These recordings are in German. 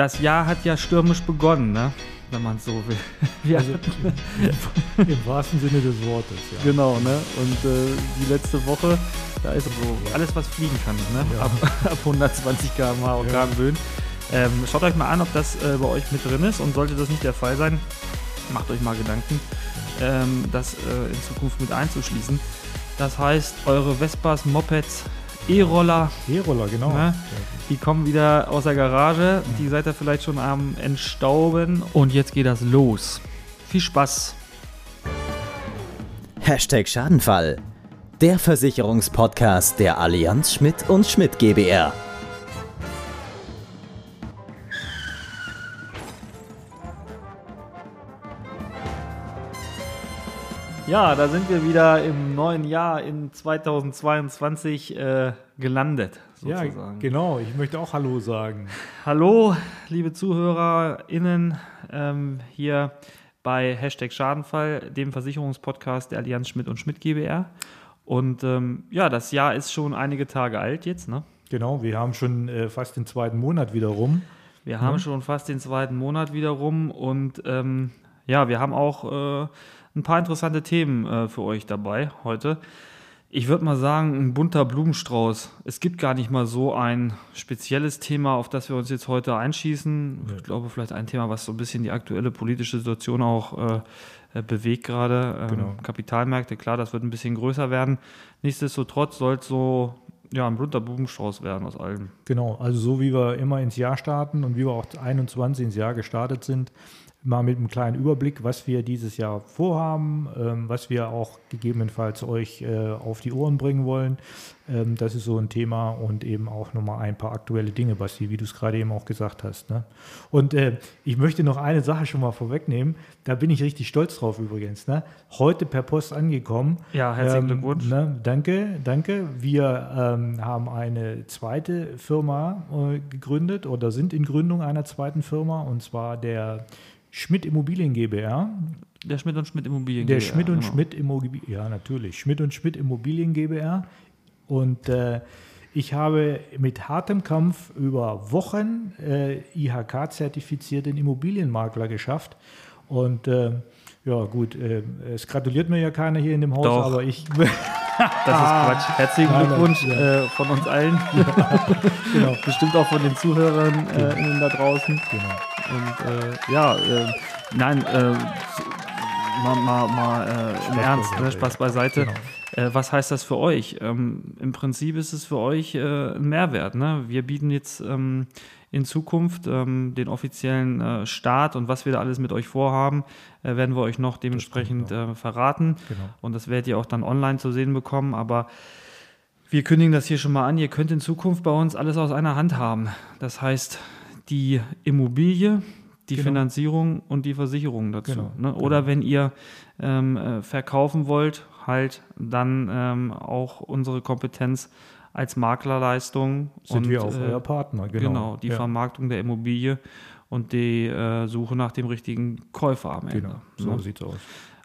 das Jahr hat ja stürmisch begonnen, ne? wenn man es so will. Wir Also, im, Im wahrsten Sinne des Wortes, ja. Genau, ne? Und äh, die letzte Woche, da ist so alles, was fliegen kann, ne? Ja. Ab, ab 120 km/h Orkanböen. Ähm, schaut euch mal an, ob das äh, bei euch mit drin ist und sollte das nicht der Fall sein, macht euch mal Gedanken, ähm, das äh, in Zukunft mit einzuschließen. Das heißt, eure Vespas, Mopeds, E-Roller, E-Roller, genau. Ne? die kommen wieder aus der Garage. Die seid ihr vielleicht schon am Entstauben. Und jetzt geht das los. Viel Spaß. Hashtag Schadenfall. Der Versicherungspodcast der Allianz Schmidt und Schmidt GbR. Ja, da sind wir wieder im neuen Jahr in 2022 äh, gelandet, Ja, sozusagen. genau. Ich möchte auch Hallo sagen. Hallo, liebe ZuhörerInnen, ähm, hier bei Hashtag Schadenfall, dem Versicherungspodcast der Allianz Schmidt und Schmidt GbR. Und ähm, ja, das Jahr ist schon einige Tage alt jetzt, ne? Genau, wir haben schon äh, fast den zweiten Monat wieder rum. Wir haben schon fast den zweiten Monat wieder rum und ähm, ja, wir haben auch äh, ein paar interessante Themen äh, für euch dabei heute. Ich würde mal sagen, ein bunter Blumenstrauß. Es gibt gar nicht mal so ein spezielles Thema, auf das wir uns jetzt heute einschießen. Ich glaube, vielleicht ein Thema, was so ein bisschen die aktuelle politische Situation auch äh, äh, bewegt gerade. Ähm, Genau. Kapitalmärkte, klar, das wird ein bisschen größer werden. Nichtsdestotrotz soll es so ja, ein bunter Blumenstrauß werden aus allem. Genau, also so wie wir immer ins Jahr starten und wie wir auch 21 ins Jahr gestartet sind, mal mit einem kleinen Überblick, was wir dieses Jahr vorhaben, ähm, was wir auch gegebenenfalls euch äh, auf die Ohren bringen wollen. Ähm, das ist so ein Thema und eben auch nochmal ein paar aktuelle Dinge, Basti, wie du es gerade eben auch gesagt hast. Ne? Und äh, ich möchte noch eine Sache schon mal vorwegnehmen, da bin ich richtig stolz drauf übrigens. Ne? Heute per Post angekommen. Ja, herzlichen Ähm, Glückwunsch. Ne, danke, danke. Wir ähm, haben eine zweite Firma äh, gegründet oder sind in Gründung einer zweiten Firma und zwar der Schmidt Immobilien GbR. Der Schmidt und Schmidt Immobilien. Der GmbH, Schmidt und genau. Schmidt Immobilien, ja natürlich, Schmidt und Schmidt Immobilien GbR. Und äh, ich habe mit hartem Kampf über Wochen äh, IHK-zertifizierten Immobilienmakler geschafft. Und äh, ja gut, äh, es gratuliert mir ja keiner hier in dem Haus, Doch. aber ich Das ist Quatsch. Herzlichen Nein, Glückwunsch ja. äh, von uns allen. genau, Bestimmt auch von den Zuhörern äh, innen da draußen. genau. Und äh, ja, äh, nein, äh, mal, mal, mal äh, im Ernst, ne, Spaß ja. beiseite. Genau. Was heißt das für euch? Ähm, Im Prinzip ist es für euch äh, ein Mehrwert. Ne? Wir bieten jetzt ähm, in Zukunft ähm, den offiziellen äh, Start und was wir da alles mit euch vorhaben, äh, werden wir euch noch dementsprechend äh, verraten. Genau. Und das werdet ihr auch dann online zu sehen bekommen. Aber wir kündigen das hier schon mal an. Ihr könnt in Zukunft bei uns alles aus einer Hand haben. Das heißt, die Immobilie, die Genau. Finanzierung und die Versicherung dazu. Genau, Ne? Oder wenn ihr ähm, äh, verkaufen wollt, halt dann ähm, auch unsere Kompetenz als Maklerleistung. Sind und, wir auch äh, euer Partner, genau. Genau, die ja. Vermarktung der Immobilie und die äh, Suche nach dem richtigen Käufer am Ende. Genau, so ne? sieht's aus.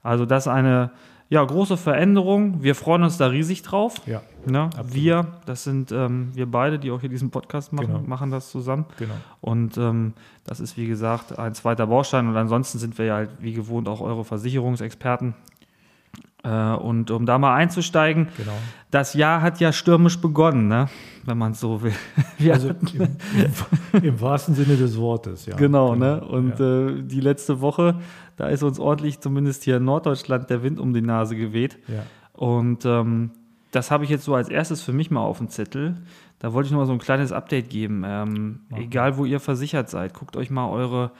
Also das ist eine ja, große Veränderung. Wir freuen uns da riesig drauf. Ja, Ne? Wir, das sind ähm, wir beide, die auch hier diesen Podcast machen, Genau. machen das zusammen. genau. Und ähm, das ist, wie gesagt, ein zweiter Baustein. Und ansonsten sind wir ja halt, wie gewohnt, auch eure Versicherungsexperten. Äh, und um da mal einzusteigen, genau. das Jahr hat ja stürmisch begonnen, ne? wenn man es so will. Wir Also im, im, im wahrsten Sinne des Wortes, ja. Genau, ne? Und ja. äh, die letzte Woche, da ist uns ordentlich, zumindest hier in Norddeutschland, der Wind um die Nase geweht. ja. Und ähm, das habe ich jetzt so als erstes für mich mal auf dem Zettel. Da wollte ich noch mal so ein kleines Update geben. Ähm, egal, wo ihr versichert seid, guckt euch mal eure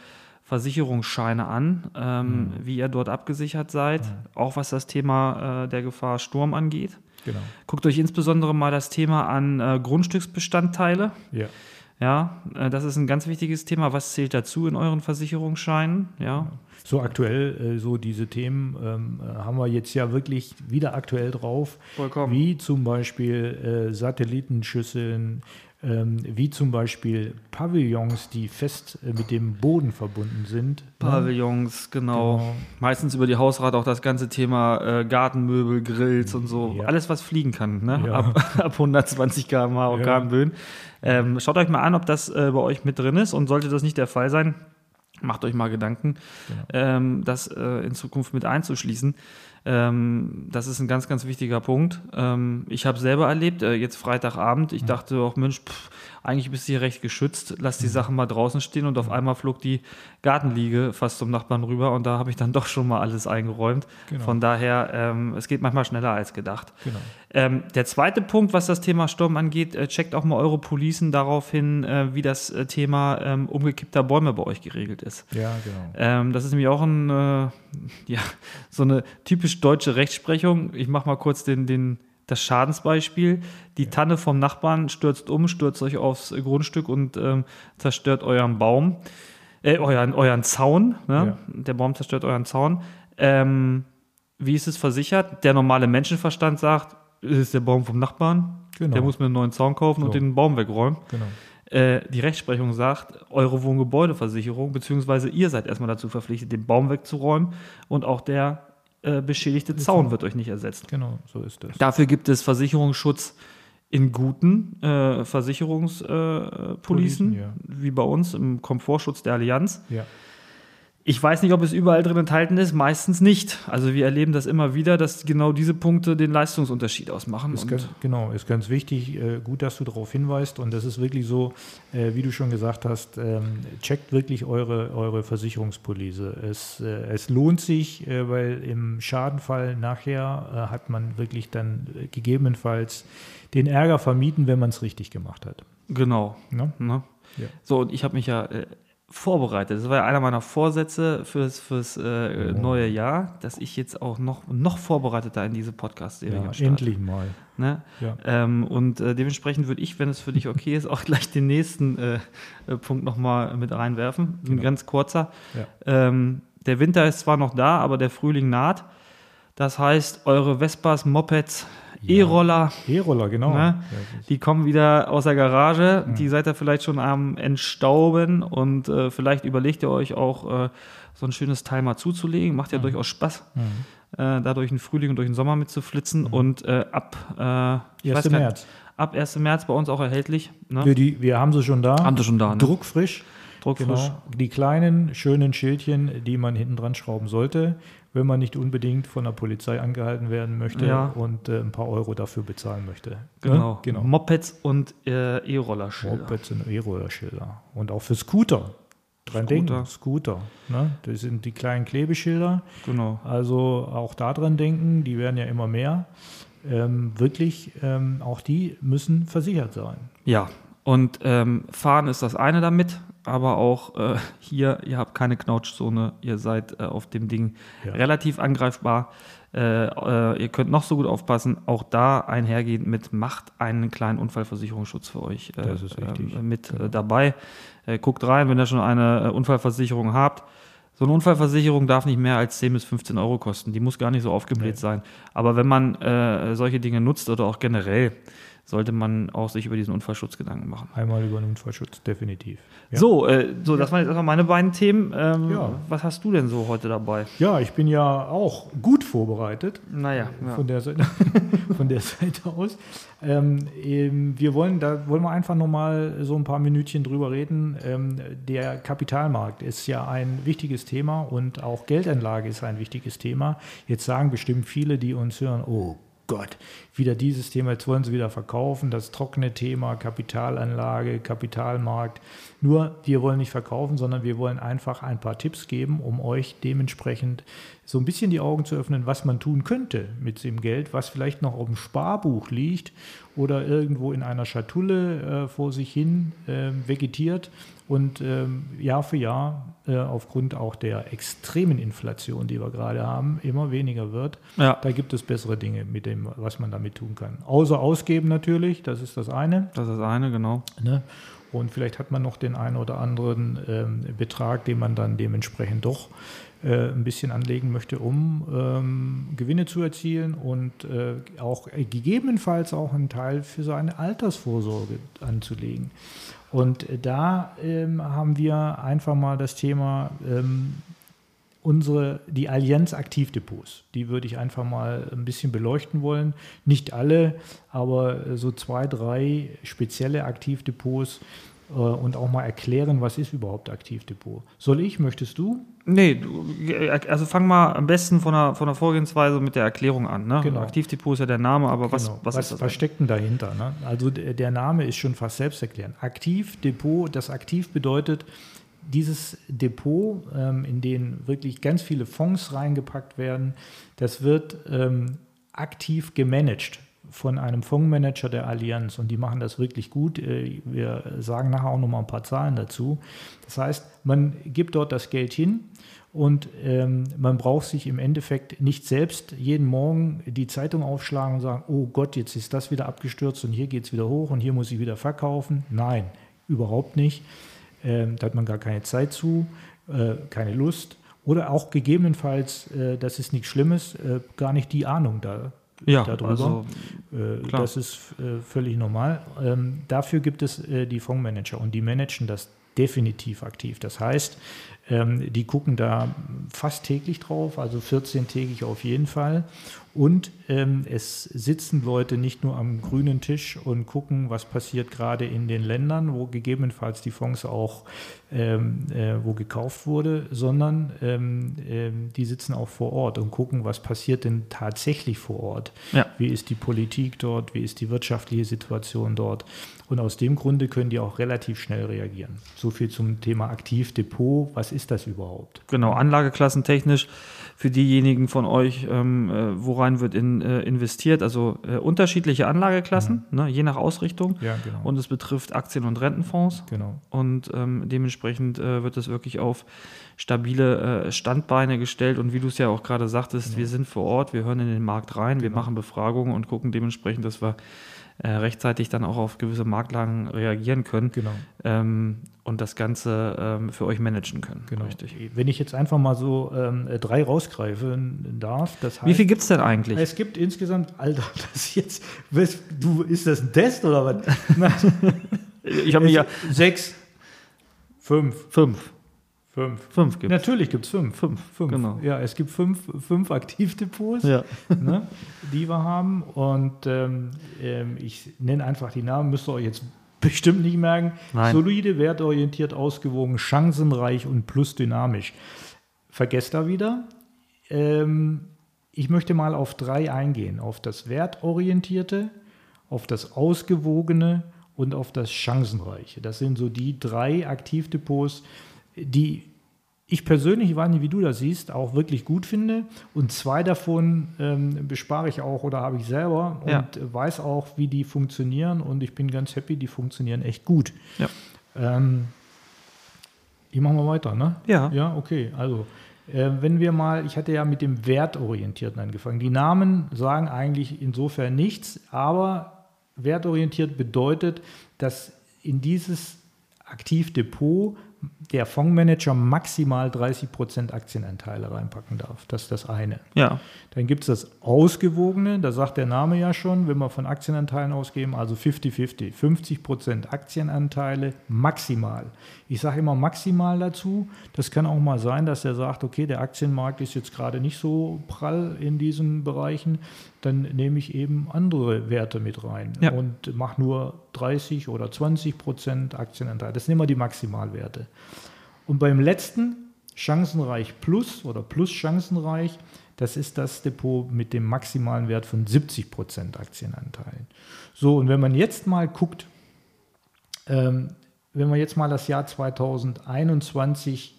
Versicherungsscheine an, ähm, Mhm. wie ihr dort abgesichert seid, auch was das Thema äh, der Gefahr Sturm angeht. Genau. Guckt euch insbesondere mal das Thema an äh, Grundstücksbestandteile. Ja. Ja, äh, das ist ein ganz wichtiges Thema. Was zählt dazu in euren Versicherungsscheinen? Ja, So aktuell, äh, so diese Themen ähm, äh, haben wir jetzt ja wirklich wieder aktuell drauf. Vollkommen. Wie zum Beispiel Satellitenschüsseln, ähm, wie zum Beispiel Pavillons, die fest äh, mit dem Boden verbunden sind. ne? Pavillons, genau. Genau. Meistens über die Hausrat auch das ganze Thema äh, Gartenmöbel, Grills und so. Ja. Alles, was fliegen kann, ne? Ja. Ab, ab 120 km/h Orkanböen. Ähm, schaut euch mal an, ob das äh, bei euch mit drin ist und sollte das nicht der Fall sein, macht euch mal Gedanken, Genau. ähm, das äh, in Zukunft mit einzuschließen. Ähm, das ist ein ganz, ganz wichtiger Punkt. Ähm, ich habe selber erlebt, äh, jetzt Freitagabend, ich dachte auch, Mensch, pff, eigentlich bist du hier recht geschützt, lass die Sachen mal draußen stehen und auf einmal flog die Gartenliege fast zum Nachbarn rüber und da habe ich dann doch schon mal alles eingeräumt. Genau. Von daher, ähm, es geht manchmal schneller als gedacht. Genau. Ähm, der zweite Punkt, was das Thema Sturm angeht, äh, checkt auch mal eure Policen darauf hin, äh, wie das äh, Thema ähm, umgekippter Bäume bei euch geregelt ist. Ja, genau. Ähm, das ist nämlich auch ein, äh, ja, so eine typisch deutsche Rechtsprechung. Ich mache mal kurz den, den, das Schadensbeispiel. Die Tanne vom Nachbarn stürzt um, stürzt euch aufs Grundstück und ähm, zerstört euren Baum, äh, euren, euren Zaun. Ne? Der Baum zerstört euren Zaun. Ähm, wie ist es versichert? Der normale Menschenverstand sagt, es ist der Baum vom Nachbarn. Genau. Der muss mir einen neuen Zaun kaufen und So. den Baum wegräumen. genau. Äh, die Rechtsprechung sagt, eure Wohngebäudeversicherung, beziehungsweise ihr seid erstmal dazu verpflichtet, den Baum wegzuräumen und auch der äh, beschädigte Zaun wird euch nicht ersetzt. Genau, so ist das. Dafür gibt es Versicherungsschutz in guten äh, Versicherungspolicen, äh, ja. wie bei uns im Komfortschutz der Allianz. Ja. Ich weiß nicht, ob es überall drin enthalten ist, meistens nicht. Also wir erleben das immer wieder, dass genau diese Punkte den Leistungsunterschied ausmachen. Ist ganz, genau, ist ganz wichtig. Äh, gut, dass du darauf hinweist. Und das ist wirklich so, äh, wie du schon gesagt hast, ähm, checkt wirklich eure, eure Versicherungspolice. Es, äh, es lohnt sich, weil im Schadenfall nachher hat man wirklich dann gegebenenfalls den Ärger vermieden, wenn man es richtig gemacht hat. genau. Ne? Ne? Ja. So, und ich habe mich ja vorbereitet. Das war ja einer meiner Vorsätze fürs, fürs äh, neue Jahr, dass ich jetzt auch noch, noch vorbereiteter in diese Podcast-Serie Ja, starte. endlich mal. Ne? Ja. Ähm, und äh, dementsprechend würde ich, wenn es für dich okay ist, auch gleich den nächsten äh, äh, Punkt nochmal mit reinwerfen. Ein Genau. ganz kurzer. Ja. Ähm, der Winter ist zwar noch da, aber der Frühling naht. Das heißt, eure Vespas, Mopeds, E-Roller, E-Roller, genau. Ne? Die kommen wieder aus der Garage. Die seid ihr vielleicht schon am Entstauben und äh, vielleicht überlegt ihr euch auch, äh, so ein schönes mal zuzulegen. Macht ja durchaus Spaß, äh, da durch den Frühling und durch den Sommer mitzuflitzen. Und äh, ab, äh, ich 1. weiß gar März. ab 1. März bei uns auch erhältlich. Ne? Wir, die, wir haben sie schon da. Haben sie schon da, ne? Druckfrisch. Druckfrisch. Genau. Die kleinen, schönen Schildchen, die man hinten dran schrauben sollte, wenn man nicht unbedingt von der Polizei angehalten werden möchte Ja. und äh, ein paar Euro dafür bezahlen möchte. Genau. Ne? genau. Mopeds und äh, E-Roller-Schilder. Mopeds und E-Roller-Schilder. Und auch für Scooter. Dran Scooter. denken, Scooter. Ne? Das sind die kleinen Klebeschilder. Genau. Also auch daran denken, die werden ja immer mehr. Ähm, wirklich, ähm, auch die müssen versichert sein. Ja, und ähm, fahren ist das eine damit, aber auch äh, hier, ihr habt keine Knautschzone, ihr seid äh, auf dem Ding Ja. relativ angreifbar. Äh, äh, ihr könnt noch so gut aufpassen, auch da einhergehend mit, macht einen kleinen Unfallversicherungsschutz für euch äh, äh, mit Genau. dabei. Guckt rein, wenn ihr schon eine Unfallversicherung habt. So eine Unfallversicherung darf nicht mehr als 10 bis 15 Euro kosten. Die muss gar nicht so aufgebläht Nee. sein. Aber wenn man solche Dinge nutzt oder auch generell, sollte man auch sich über diesen Unfallschutz Gedanken machen. Einmal über den Unfallschutz, definitiv. Ja. So, äh, so, das waren jetzt erstmal meine beiden Themen. Ähm, Ja. Was hast du denn so heute dabei? Ja, ich bin ja auch gut vorbereitet. Naja, ja. von der Seite, von der Seite aus. Ähm, wir wollen, da wollen wir einfach nochmal so ein paar Minütchen drüber reden. Ähm, der Kapitalmarkt ist ja ein wichtiges Thema und auch Geldanlage ist ein wichtiges Thema. Jetzt sagen bestimmt viele, die uns hören, oh Gott, wieder dieses Thema, jetzt wollen sie wieder verkaufen, das trockene Thema, Kapitalanlage, Kapitalmarkt. Nur, wir wollen nicht verkaufen, sondern wir wollen einfach ein paar Tipps geben, um euch dementsprechend so ein bisschen die Augen zu öffnen, was man tun könnte mit dem Geld, was vielleicht noch auf dem Sparbuch liegt oder irgendwo in einer Schatulle äh, vor sich hin äh, vegetiert und ähm, Jahr für Jahr äh, aufgrund auch der extremen Inflation, die wir gerade haben, immer weniger wird. ja, Da gibt es bessere Dinge mit dem, was man damit tun kann. Außer ausgeben natürlich, das ist das eine. das ist das eine, genau. Ne? Und vielleicht hat man noch den einen oder anderen ähm, Betrag, den man dann dementsprechend doch äh, ein bisschen anlegen möchte, um ähm, Gewinne zu erzielen und äh, auch äh, gegebenenfalls auch einen Teil für seine Altersvorsorge anzulegen. Und da ähm, haben wir einfach mal das Thema ähm, unsere, die Allianz Aktivdepots. Die würde ich einfach mal ein bisschen beleuchten wollen. Nicht alle, aber so zwei, drei spezielle Aktivdepots äh, und auch mal erklären, was ist überhaupt Aktivdepot. Soll ich, möchtest du? Nee, du, also fang mal am besten von der, von der Vorgehensweise mit der Erklärung an. Ne? Genau. Aktivdepot ist ja der Name, aber was, Genau. was, ist das? was steckt denn dahinter? Ne? Also der der Name ist schon fast selbsterklärend. Aktivdepot, das Aktiv bedeutet, dieses Depot, ähm, in den wirklich ganz viele Fonds reingepackt werden, das wird ähm, aktiv gemanagt von einem Fondsmanager der Allianz und die machen das wirklich gut. Äh, Wir sagen nachher auch noch mal ein paar Zahlen dazu. Das heißt, man gibt dort das Geld hin und ähm, man braucht sich im Endeffekt nicht selbst jeden Morgen die Zeitung aufschlagen und sagen, oh Gott, jetzt ist das wieder abgestürzt und hier geht es wieder hoch und hier muss ich wieder verkaufen. Nein, überhaupt nicht. Ähm, da hat man gar keine Zeit zu, äh, keine Lust oder auch gegebenenfalls, äh, das ist nichts Schlimmes, äh, gar nicht die Ahnung da, Ja, darüber. also, klar. Das ist völlig normal. Ähm, dafür gibt es die Fondsmanager und die managen das definitiv aktiv. Das heißt, ähm, die gucken da fast täglich drauf, also 14-tägig auf jeden Fall. Und ähm, es sitzen Leute nicht nur am grünen Tisch und gucken, was passiert gerade in den Ländern, wo gegebenenfalls die Fonds auch ähm, äh, wo gekauft wurde, sondern ähm, ähm, die sitzen auch vor Ort und gucken, was passiert denn tatsächlich vor Ort. Ja. Wie ist die Politik dort, wie ist die wirtschaftliche Situation dort. Und aus dem Grunde können die auch relativ schnell reagieren. So viel zum Thema Aktivdepot. Was ist das überhaupt? Genau, Anlageklassentechnisch für diejenigen von euch, ähm, äh, worein wird in, äh, investiert. Also äh, unterschiedliche Anlageklassen, ne, je nach Ausrichtung. Ja, genau. Und es betrifft Aktien- und Rentenfonds. genau. Und ähm, dementsprechend äh, wird es wirklich auf stabile äh, Standbeine gestellt. Und wie du es ja auch gerade sagtest, wir sind vor Ort, wir hören in den Markt rein, wir machen Befragungen und gucken dementsprechend, dass wir äh, rechtzeitig dann auch auf gewisse Marktlagen reagieren können Genau. ähm, und das Ganze ähm, für euch managen können. Genau. Richtig. Wenn ich jetzt einfach mal so ähm, drei rausgreifen darf, das heißt, Wie viel gibt es denn eigentlich? es gibt insgesamt, Alter, das jetzt, du, ist das ein Test oder was? Ich habe mir ja sechs, fünf, fünf. Fünf. Fünf gibt Natürlich gibt es fünf. Fünf, fünf. genau. Ja, es gibt fünf, fünf Aktivdepots, Ja. ne, die wir haben. Und ähm, ähm, ich nenne einfach die Namen, müsst ihr euch jetzt bestimmt nicht merken. Nein. Solide, wertorientiert, ausgewogen, chancenreich und plus dynamisch. Vergesst da wieder. Ähm, ich möchte mal auf drei eingehen. Auf das Wertorientierte, auf das Ausgewogene und auf das Chancenreiche. Das sind so die drei Aktivdepots, die ich persönlich, ich weiß nicht, wie du das siehst, auch wirklich gut finde. Und zwei davon ähm, bespare ich auch oder habe ich selber und Ja. weiß auch, wie die funktionieren. Und ich bin ganz happy, die funktionieren echt gut. Ja. Ähm, ich mache mal weiter, ne? Ja. Ja, okay. Also, äh, wenn wir mal, ich hatte ja mit dem Wertorientierten angefangen. Die Namen sagen eigentlich insofern nichts, aber wertorientiert bedeutet, dass in dieses Aktivdepot der Fondsmanager maximal 30% Aktienanteile reinpacken darf. Das ist das eine. Ja. Dann gibt es das Ausgewogene, da sagt der Name ja schon, wenn wir von Aktienanteilen ausgeben, also 50-50, 50% Aktienanteile maximal. Ich sage immer maximal dazu. Das kann auch mal sein, dass er sagt, okay, der Aktienmarkt ist jetzt gerade nicht so prall in diesen Bereichen, dann nehme ich eben andere Werte mit rein Ja. und mache nur 30 oder 20% Aktienanteile. Das sind immer die Maximalwerte. Und beim letzten, Chancenreich Plus oder Plus Chancenreich, das ist das Depot mit dem maximalen Wert von 70% Aktienanteilen. So, und wenn man jetzt mal guckt, ähm, wenn wir jetzt mal das Jahr 2021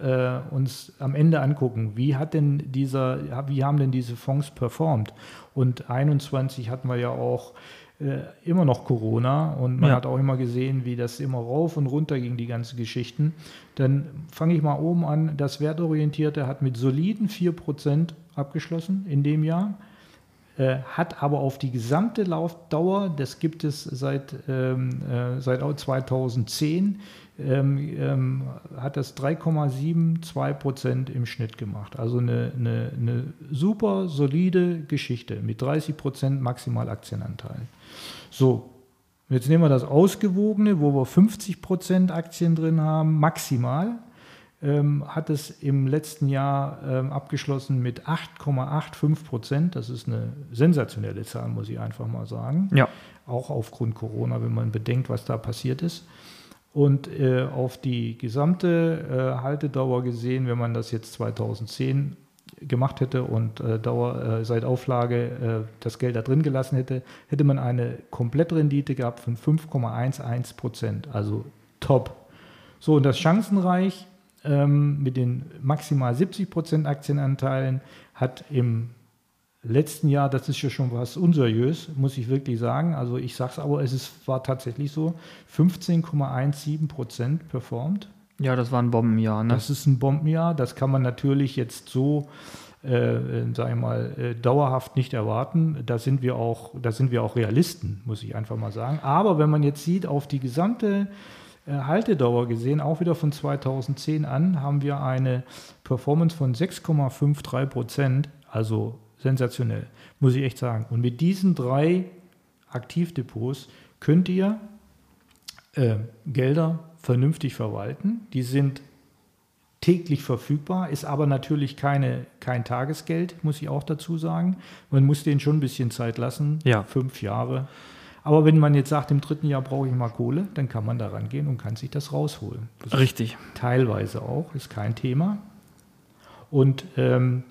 äh, uns am Ende angucken, wie hat denn dieser, wie haben denn diese Fonds performt? Und 21 hatten wir ja auch immer noch Corona und man Ja. hat auch immer gesehen, wie das immer rauf und runter ging, die ganzen Geschichten. Dann fange ich mal oben an. Das Wertorientierte hat mit soliden 4% abgeschlossen in dem Jahr. Äh, hat aber auf die gesamte Laufdauer, das gibt es seit, ähm, äh, seit 2010, ähm, ähm, hat das 3,72 Prozent im Schnitt gemacht. Also eine, eine, eine super solide Geschichte mit 30 Prozent maximal Aktienanteil. So, jetzt nehmen wir das Ausgewogene, wo wir 50 Prozent Aktien drin haben, maximal ähm, hat es im letzten Jahr ähm, abgeschlossen mit 8,85 Prozent. Das ist eine sensationelle Zahl, muss ich einfach mal sagen. Ja. Auch aufgrund Corona, wenn man bedenkt, was da passiert ist. Und äh, auf die gesamte äh, Haltedauer gesehen, wenn man das jetzt 2010 gemacht hätte und äh, Dauer äh, seit Auflage äh, das Geld da drin gelassen hätte, hätte man eine Komplettrendite gehabt von 5,11 Prozent. Also top. So, und das Chancenreich ähm, mit den maximal 70 Prozent Aktienanteilen hat im letzten Jahr, das ist ja schon was unseriös, muss ich wirklich sagen. Also ich sage es aber, es ist, war tatsächlich so, 15,17 Prozent performt. Ja, das war ein Bombenjahr. Ne? Das ist ein Bombenjahr. Das kann man natürlich jetzt so, äh, sag ich mal, äh, dauerhaft nicht erwarten. Da sind wir auch, da sind wir auch Realisten, muss ich einfach mal sagen. Aber wenn man jetzt sieht, auf die gesamte äh, Haltedauer gesehen, auch wieder von 2010 an, haben wir eine Performance von 6,53 Prozent, also sensationell, muss ich echt sagen. Und mit diesen drei Aktivdepots könnt ihr äh, Gelder vernünftig verwalten. Die sind täglich verfügbar, ist aber natürlich keine, kein Tagesgeld, muss ich auch dazu sagen. Man muss denen schon ein bisschen Zeit lassen, ja. fünf Jahre. Aber wenn man jetzt sagt, im dritten Jahr brauche ich mal Kohle, dann kann man da rangehen und kann sich das rausholen. Das Richtig. Teilweise auch, ist kein Thema. Und ähm,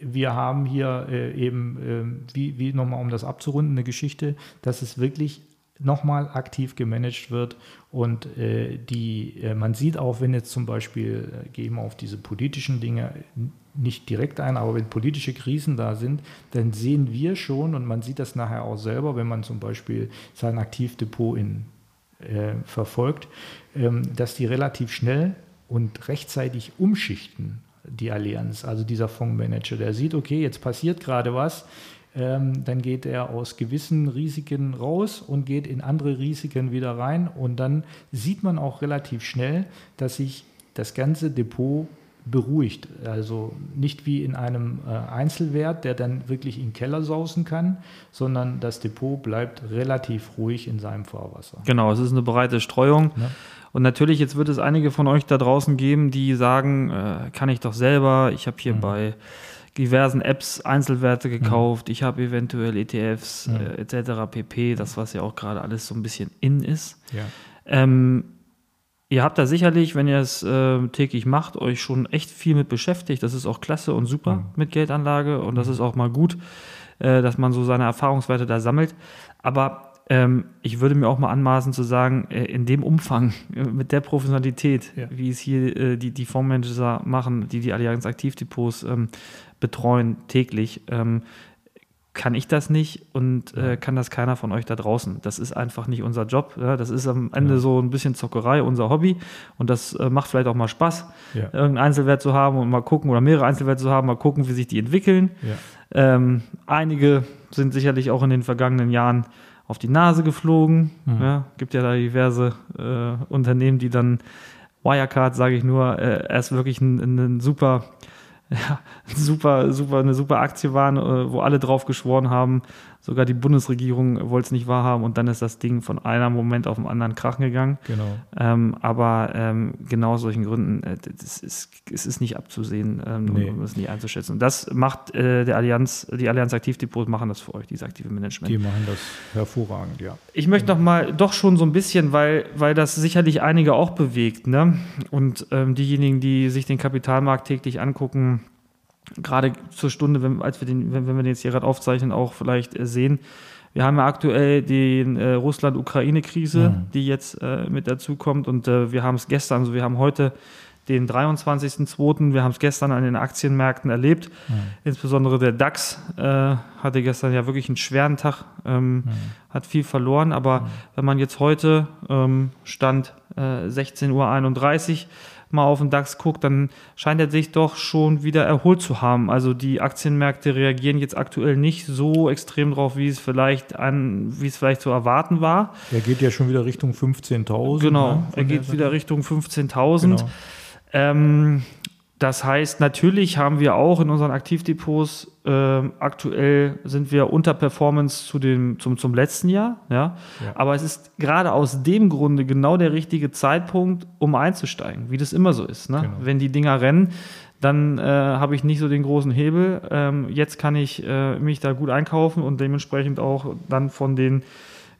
wir haben hier äh, eben, äh, wie, wie nochmal um das abzurunden, eine Geschichte, dass es wirklich nochmal aktiv gemanagt wird. Und äh, die, äh, man sieht auch, wenn jetzt zum Beispiel, äh, gehen wir auf diese politischen Dinge nicht direkt ein, aber wenn politische Krisen da sind, dann sehen wir schon und man sieht das nachher auch selber, wenn man zum Beispiel sein Aktivdepot in, äh, verfolgt, ähm, dass die relativ schnell und rechtzeitig umschichten, die Allianz, also dieser Fondsmanager, der sieht, okay, jetzt passiert gerade was, ähm, dann geht er aus gewissen Risiken raus und geht in andere Risiken wieder rein. Und dann sieht man auch relativ schnell, dass sich das ganze Depot beruhigt. Also nicht wie in einem äh, Einzelwert, der dann wirklich in den Keller sausen kann, sondern das Depot bleibt relativ ruhig in seinem Fahrwasser. Genau, es ist eine breite Streuung. Ja. Und natürlich, jetzt wird es einige von euch da draußen geben, die sagen, äh, kann ich doch selber, ich habe hier mhm. bei diversen Apps Einzelwerte gekauft, mhm. ich habe eventuell ETFs mhm. äh, etc. pp, das was ja auch gerade alles so ein bisschen in ist. Ja. Ähm, ihr habt da sicherlich, wenn ihr es äh, täglich macht, euch schon echt viel mit beschäftigt. Das ist auch klasse und super mhm. mit Geldanlage und das mhm. ist auch mal gut, äh, dass man so seine Erfahrungswerte da sammelt. Aber ähm, ich würde mir auch mal anmaßen zu sagen, äh, in dem Umfang, äh, mit der Professionalität, ja. wie es hier äh, die, die Fondsmanager machen, die die Allianz Aktivdepots ähm, betreuen täglich, ähm, kann ich das nicht und äh, kann das keiner von euch da draußen. Das ist einfach nicht unser Job. Ja? Das ist am Ende ja. so ein bisschen Zockerei, unser Hobby. Und das äh, macht vielleicht auch mal Spaß, ja. irgendeinen Einzelwert zu haben und mal gucken oder mehrere Einzelwerte zu haben, mal gucken, wie sich die entwickeln. Ähm, einige sind sicherlich auch in den vergangenen Jahren auf die Nase geflogen. Mhm. Ja, gibt ja da diverse äh, Unternehmen, die dann Wirecard, sage ich nur, äh, erst wirklich ein, ein super ja, super, super, eine super Aktie waren, äh, wo alle drauf geschworen haben. Sogar die Bundesregierung wollte es nicht wahrhaben und dann ist das Ding von einem Moment auf den anderen krachen gegangen. Genau. Ähm, aber ähm, genau aus solchen Gründen, äh, das ist, es ist nicht abzusehen, ähm, nee. um es nicht einzuschätzen. Und das macht äh, der Allianz, die Allianz Aktivdepots machen das für euch, dieses aktive Management. Die machen das hervorragend, ja. Ich möchte noch mal doch schon so ein bisschen, weil, weil das sicherlich einige auch bewegt, ne? Und ähm, diejenigen, die sich den Kapitalmarkt täglich angucken, gerade zur Stunde, wenn, als wir den, wenn, wenn wir den jetzt hier gerade aufzeichnen, auch vielleicht äh, sehen. Wir haben ja aktuell die äh, Russland-Ukraine-Krise, mhm. die jetzt äh, mit dazu kommt. Und äh, wir haben es gestern, also wir haben heute den 23.02., wir haben es gestern an den Aktienmärkten erlebt. Mhm. Insbesondere der DAX äh, hatte gestern ja wirklich einen schweren Tag, ähm, mhm. hat viel verloren. Aber mhm. wenn man jetzt heute, ähm, Stand 16.31 Uhr, mal auf den DAX guckt, dann scheint er sich doch schon wieder erholt zu haben. Also die Aktienmärkte reagieren jetzt aktuell nicht so extrem drauf, wie es vielleicht an, wie es vielleicht zu erwarten war. Er geht ja schon wieder Richtung 15.000. Genau, ne, er geht wieder Richtung 15.000. Genau. Ähm, das heißt, natürlich haben wir auch in unseren Aktivdepots äh, aktuell sind wir unter Performance zu dem, zum, zum letzten Jahr. Ja? ja? Aber es ist gerade aus dem Grunde genau der richtige Zeitpunkt, um einzusteigen, wie das immer so ist. Ne? Genau. Wenn die Dinger rennen, dann äh, habe ich nicht so den großen Hebel. Ähm, jetzt kann ich äh, mich da gut einkaufen und dementsprechend auch dann von den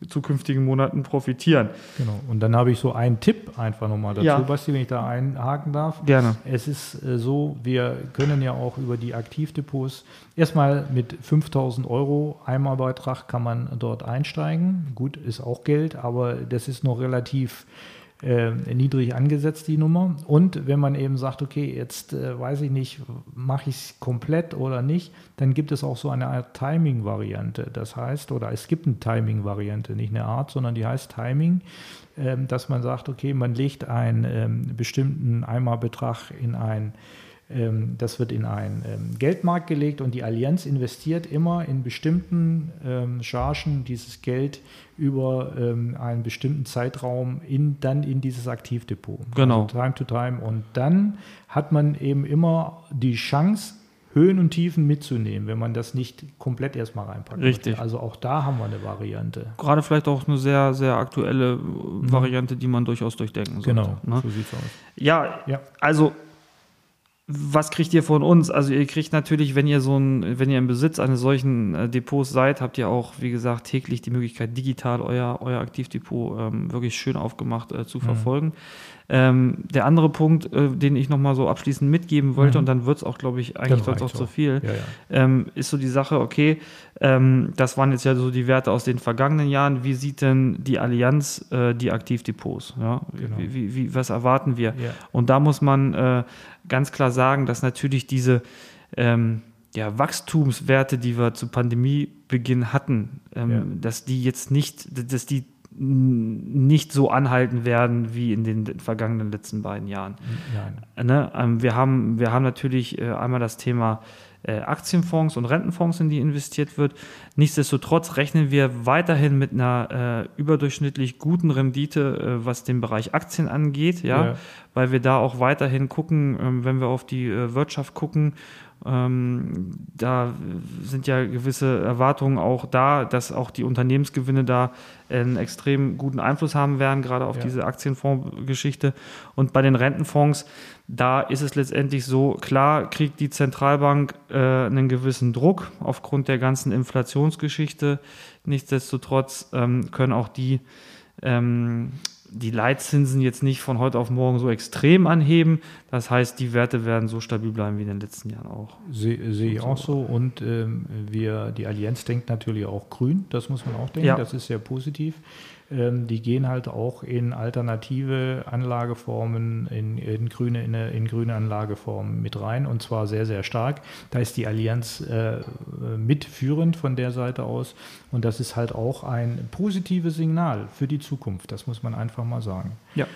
zukünftigen Monaten profitieren. Genau. Und dann habe ich so einen Tipp einfach nochmal dazu, ja. Basti, wenn ich da einhaken darf. Gerne. Es ist äh, so, wir können ja auch über die Aktivdepots erstmal mit 5000 Euro Einmalbeitrag kann man dort einsteigen. Gut, ist auch Geld, aber das ist noch relativ äh, niedrig angesetzt, die Nummer. Und wenn man eben sagt, okay, jetzt äh, weiß ich nicht, mache ich es komplett oder nicht, dann gibt es auch so eine Art Timing-Variante. Das heißt, oder es gibt eine Timing-Variante, nicht eine Art, sondern die heißt Timing, äh, dass man sagt, okay, man legt einen ähm, bestimmten Eimerbetrag in ein das wird in einen ähm, Geldmarkt gelegt und die Allianz investiert immer in bestimmten ähm, Chargen dieses Geld über einen bestimmten Zeitraum in, dann in dieses Aktivdepot. Genau. Also time to time. Und dann hat man eben immer die Chance, Höhen und Tiefen mitzunehmen, wenn man das nicht komplett erstmal reinpackt. Richtig. Also auch da haben wir eine Variante. Gerade vielleicht auch eine sehr, sehr aktuelle mhm. Variante, die man durchaus durchdenken sollte. Genau, ne? so sieht es aus. Ja, ja, also was kriegt ihr von uns? Also ihr kriegt natürlich, wenn ihr so ein, wenn ihr im Besitz eines solchen äh, Depots seid, habt ihr auch, wie gesagt, täglich die Möglichkeit, digital euer, euer Aktivdepot ähm, wirklich schön aufgemacht äh, zu mhm. verfolgen. Ähm, der andere Punkt, äh, den ich nochmal so abschließend mitgeben wollte, mhm. und dann wird es auch, glaube ich, eigentlich sonst auch zu viel, ja, ja. Ähm, ist so die Sache, okay, ähm, das waren jetzt ja so die Werte aus den vergangenen Jahren. Wie sieht denn die Allianz äh, die Aktivdepots? Ja? Genau. Wie, wie, wie, was erwarten wir? Ja. Und da muss man äh, ganz klar sagen, dass natürlich diese ähm, ja, Wachstumswerte, die wir zu Pandemiebeginn hatten, ähm, dass die jetzt nicht, dass die nicht so anhalten werden wie in den vergangenen letzten beiden Jahren. Ne? Ähm, wir, haben, wir haben natürlich äh, einmal das Thema äh, Aktienfonds und Rentenfonds, in die investiert wird. Nichtsdestotrotz rechnen wir weiterhin mit einer äh, überdurchschnittlich guten Rendite, äh, was den Bereich Aktien angeht, ja? ja? weil wir da auch weiterhin gucken, ähm, wenn wir auf die äh, Wirtschaft gucken ähm, da sind ja gewisse Erwartungen auch da, dass auch die Unternehmensgewinne da einen extrem guten Einfluss haben werden, gerade auf ja. diese Aktienfondsgeschichte. Und bei den Rentenfonds, da ist es letztendlich so, klar kriegt die Zentralbank äh, einen gewissen Druck aufgrund der ganzen Inflationsgeschichte. Nichtsdestotrotz ähm, können auch die ähm, die Leitzinsen jetzt nicht von heute auf morgen so extrem anheben. Das heißt, die Werte werden so stabil bleiben wie in den letzten Jahren auch. Sehe seh ich auch so. Und ähm, wir, die Allianz denkt natürlich auch grün, das muss man auch denken. Ja. Das ist sehr positiv. Ähm, die gehen halt auch in alternative Anlageformen, in, in, grüne, in, in, grüne Anlageformen mit rein und zwar sehr, sehr stark. Da ist die Allianz äh, mitführend von der Seite aus und das ist halt auch ein positives Signal für die Zukunft, das muss man einfach mal sagen. Ja.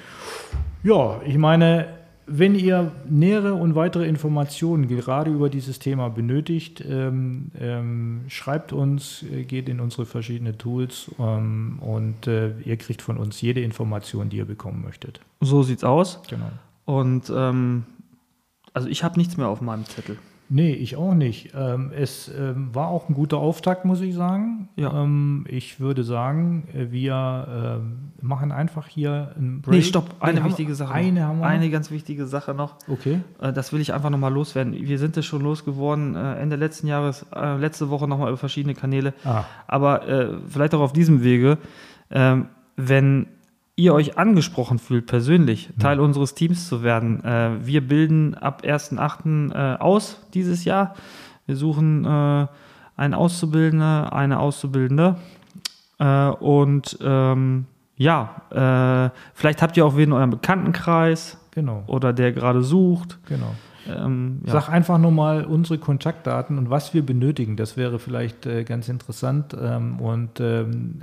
Ja, ich meine, wenn ihr nähere und weitere Informationen gerade über dieses Thema benötigt, ähm, ähm, schreibt uns, äh, geht in unsere verschiedenen Tools ähm, und äh, ihr kriegt von uns jede Information, die ihr bekommen möchtet. So sieht's aus. Genau. Und ähm, also ich habe nichts mehr auf meinem Zettel. Nee, ich auch nicht. Ähm, es ähm, war auch ein guter Auftakt, muss ich sagen. Ja. Ähm, ich würde sagen, äh, wir machen einfach hier ein Break. Nee, stopp, eine wichtige Sache. Eine, haben wir eine ganz wichtige Sache noch. Okay. Äh, das will ich einfach nochmal loswerden. Wir sind es schon losgeworden, äh, Ende letzten Jahres, äh, letzte Woche nochmal über verschiedene Kanäle. Ah. Aber vielleicht auch auf diesem Wege, wenn ihr euch angesprochen fühlt, persönlich Teil mhm. unseres Teams zu werden. Äh, wir bilden ab 1.8. Äh, aus dieses Jahr. Wir suchen äh, einen Auszubildende, eine Auszubildende. Und ähm, ja, vielleicht habt ihr auch wen in eurem Bekanntenkreis. Genau. Oder der gerade sucht. Genau. Ähm, ja. Sag einfach nur mal unsere Kontaktdaten und was wir benötigen. Das wäre vielleicht äh, ganz interessant. Ähm, und ähm,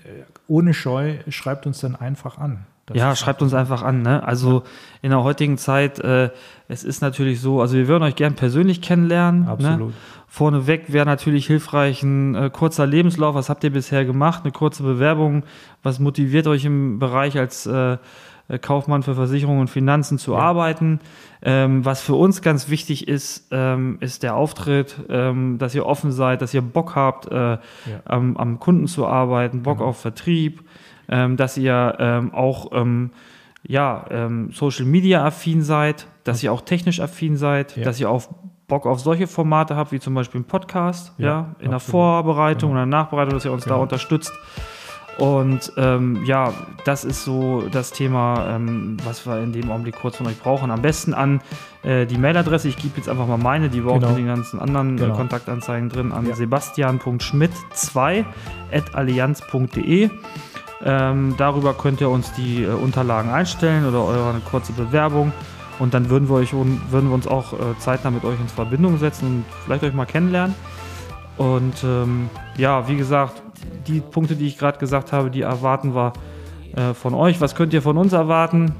ohne Scheu schreibt uns dann einfach an. Das ja, schreibt uns einfach an. Ne? Also in der heutigen Zeit, äh, es ist natürlich so, also wir würden euch gern persönlich kennenlernen. Ne? Absolut. Vorneweg wäre natürlich hilfreich ein äh, kurzer Lebenslauf. Was habt ihr bisher gemacht? Eine kurze Bewerbung. Was motiviert euch im Bereich als äh, Kaufmann für Versicherungen und Finanzen zu arbeiten? Ähm, was für uns ganz wichtig ist, ähm, ist der Auftritt, ähm, dass ihr offen seid, dass ihr Bock habt, äh, am, am Kunden zu arbeiten, Bock Genau. auf Vertrieb, ähm, dass ihr ähm, auch ähm, ja, Social Media affin seid, dass ihr auch technisch affin seid, Ja. dass ihr auch Bock auf solche Formate habt, wie zum Beispiel ein Podcast, ja, Ja, in der absolut. Vorbereitung Genau. oder Nachbereitung, dass ihr uns da Genau. unterstützt. Und ähm, ja, das ist so das Thema, ähm, was wir in dem Augenblick kurz von euch brauchen. Am besten an äh, die Mailadresse. Ich gebe jetzt einfach mal meine, die war auch Genau. in den ganzen anderen Genau. äh, Kontaktanzeigen drin, an Ja. sebastian.schmidt2 at allianz.de. Ähm, darüber könnt ihr uns die äh, Unterlagen einstellen oder eure kurze Bewerbung. Und dann würden wir, euch, würden wir uns auch äh, zeitnah mit euch in Verbindung setzen und vielleicht euch mal kennenlernen. Und ähm, ja, wie gesagt, die Punkte, die ich gerade gesagt habe, die erwarten wir äh, von euch. Was könnt ihr von uns erwarten?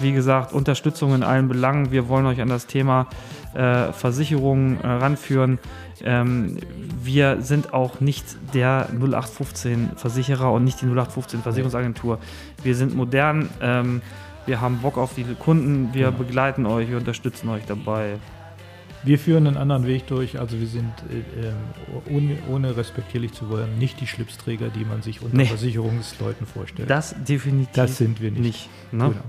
Wie gesagt, Unterstützung in allen Belangen. Wir wollen euch an das Thema äh, Versicherungen äh, ranführen. Ähm, wir sind auch nicht der 0815 Versicherer und nicht die 0815 Versicherungsagentur. Wir sind modern. Ähm, wir haben Bock auf die Kunden. Wir begleiten euch. Wir unterstützen euch dabei. Wir führen einen anderen Weg durch. Also wir sind, äh, ähm, ohne, ohne respektierlich zu wollen, nicht die Schlipsträger, die man sich unter Nee. Versicherungsleuten vorstellt. Das definitiv Das sind wir nicht. nicht. Ne? Genau.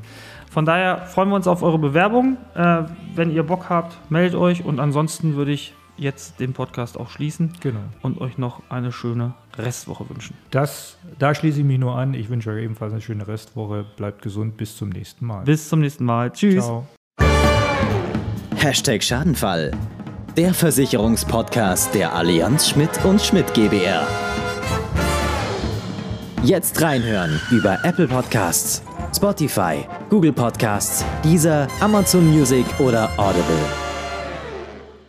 Von daher freuen wir uns auf eure Bewerbung. Äh, wenn ihr Bock habt, meldet euch. Und ansonsten würde ich jetzt den Podcast auch schließen genau. und euch noch eine schöne Restwoche wünschen. Das, da schließe ich mich nur an. Ich wünsche euch ebenfalls eine schöne Restwoche. Bleibt gesund. Bis zum nächsten Mal. Bis zum nächsten Mal. Tschüss. Ciao. Hashtag Schadenfall. Der Versicherungspodcast der Allianz Schmidt und Schmidt GbR. Jetzt reinhören über Apple Podcasts, Spotify, Google Podcasts, Deezer, Amazon Music oder Audible.